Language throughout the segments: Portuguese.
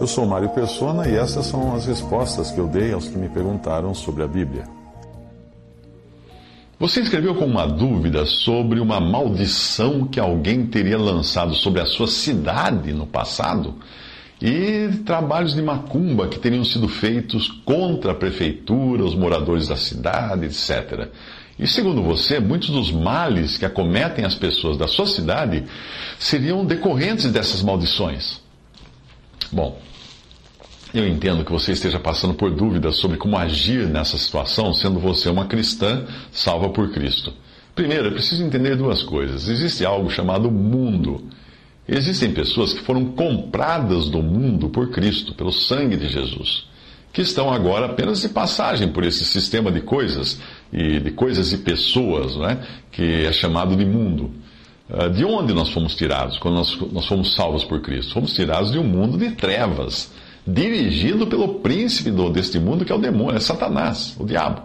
Eu sou Mário Persona e essas são as respostas que eu dei aos que me perguntaram sobre a Bíblia. Você escreveu com uma dúvida sobre uma maldição que alguém teria lançado sobre a sua cidade no passado e trabalhos de macumba que teriam sido feitos contra a prefeitura, os moradores da cidade, etc. E segundo você, muitos dos males que acometem as pessoas da sua cidade seriam decorrentes dessas maldições. Bom, eu entendo que você esteja passando por dúvidas sobre como agir nessa situação, sendo você uma cristã salva por Cristo. Primeiro, é preciso entender duas coisas. Existe algo chamado mundo. Existem pessoas que foram compradas do mundo por Cristo, pelo sangue de Jesus, que estão agora apenas de passagem por esse sistema de coisas, e de coisas e pessoas, né, que é chamado de mundo. Ah, de onde nós fomos tirados quando nós, nós fomos salvos por Cristo? Fomos tirados de um mundo de trevas dirigido pelo príncipe do, deste mundo, que é o demônio, é Satanás, o diabo.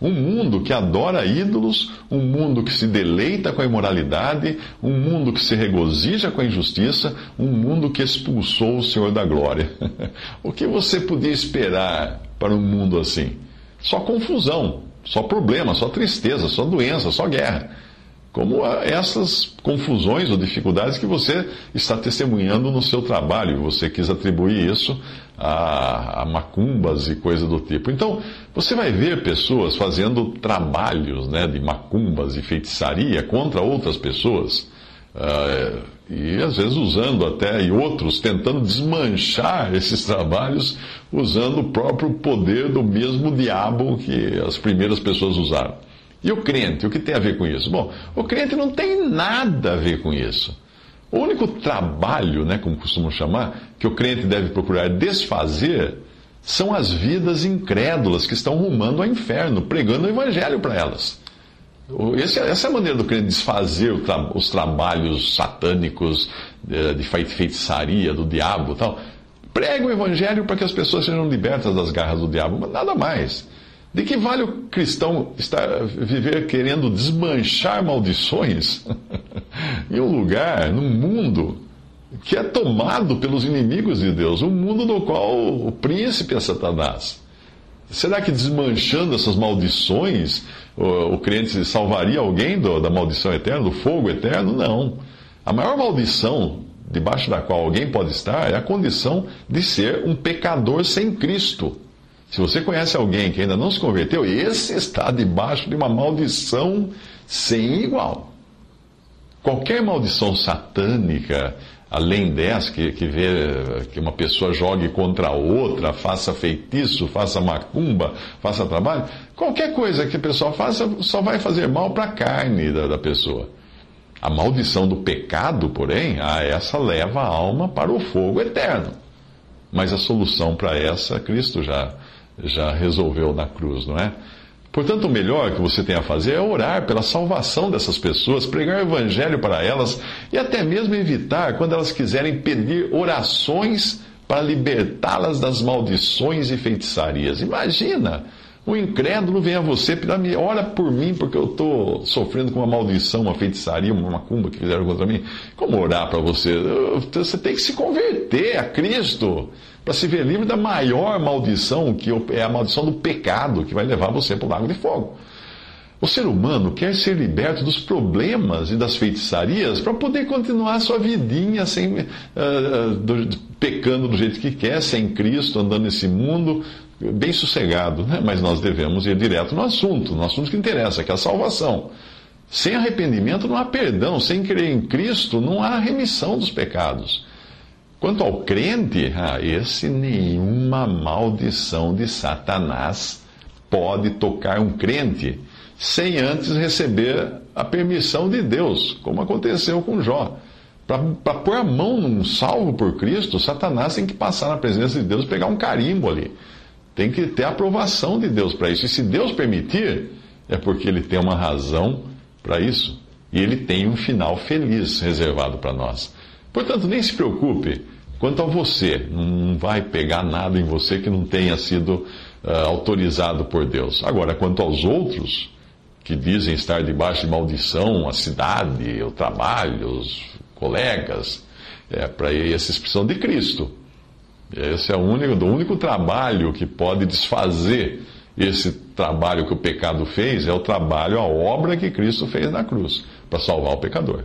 Um mundo que adora ídolos, um mundo que se deleita com a imoralidade, um mundo que se regozija com a injustiça, um mundo que expulsou o Senhor da glória. o que você podia esperar para um mundo assim? Só confusão, só problema, só tristeza, só doença, só guerra como essas confusões ou dificuldades que você está testemunhando no seu trabalho. Você quis atribuir isso a, a macumbas e coisa do tipo. Então, você vai ver pessoas fazendo trabalhos né, de macumbas e feitiçaria contra outras pessoas. Uh, e às vezes usando até, e outros tentando desmanchar esses trabalhos usando o próprio poder do mesmo diabo que as primeiras pessoas usaram. E o crente, o que tem a ver com isso? Bom, o crente não tem nada a ver com isso. O único trabalho, né, como costumam chamar, que o crente deve procurar desfazer são as vidas incrédulas que estão rumando ao inferno, pregando o evangelho para elas. Esse, essa é a maneira do crente desfazer os trabalhos satânicos de feitiçaria, do diabo tal. Prega o evangelho para que as pessoas sejam libertas das garras do diabo, mas nada mais. De que vale o cristão estar, viver querendo desmanchar maldições em um lugar, num mundo que é tomado pelos inimigos de Deus, um mundo no qual o príncipe é Satanás? Será que desmanchando essas maldições o, o crente salvaria alguém do, da maldição eterna, do fogo eterno? Não. A maior maldição debaixo da qual alguém pode estar é a condição de ser um pecador sem Cristo. Se você conhece alguém que ainda não se converteu, esse está debaixo de uma maldição sem igual. Qualquer maldição satânica, além dessa, que, que vê que uma pessoa jogue contra a outra, faça feitiço, faça macumba, faça trabalho, qualquer coisa que a pessoa faça só vai fazer mal para a carne da, da pessoa. A maldição do pecado, porém, a essa leva a alma para o fogo eterno. Mas a solução para essa, Cristo já já resolveu na cruz, não é? Portanto, o melhor que você tem a fazer é orar pela salvação dessas pessoas, pregar o evangelho para elas e até mesmo evitar, quando elas quiserem pedir orações para libertá-las das maldições e feitiçarias. Imagina! O incrédulo vem a você pedir, ora por mim, porque eu estou sofrendo com uma maldição, uma feitiçaria, uma macumba que fizeram contra mim. Como orar para você? Você tem que se converter a Cristo para se ver livre da maior maldição, que é a maldição do pecado, que vai levar você para o lago de fogo. O ser humano quer ser liberto dos problemas e das feitiçarias para poder continuar sua vidinha sem, uh, do, pecando do jeito que quer, sem Cristo, andando nesse mundo, bem sossegado, né? mas nós devemos ir direto no assunto, no assunto que interessa, que é a salvação. Sem arrependimento não há perdão, sem crer em Cristo não há remissão dos pecados. Quanto ao crente, ah, esse nenhuma maldição de Satanás pode tocar um crente sem antes receber a permissão de Deus, como aconteceu com Jó. Para pôr a mão num salvo por Cristo, Satanás tem que passar na presença de Deus pegar um carimbo ali. Tem que ter a aprovação de Deus para isso. E se Deus permitir, é porque ele tem uma razão para isso. E ele tem um final feliz reservado para nós. Portanto, nem se preocupe quanto a você. Não vai pegar nada em você que não tenha sido uh, autorizado por Deus. Agora, quanto aos outros, que dizem estar debaixo de maldição, a cidade, o trabalho, os colegas, é, para esses precisam de Cristo. Esse é o único, o único trabalho que pode desfazer esse trabalho que o pecado fez, é o trabalho, a obra que Cristo fez na cruz, para salvar o pecador.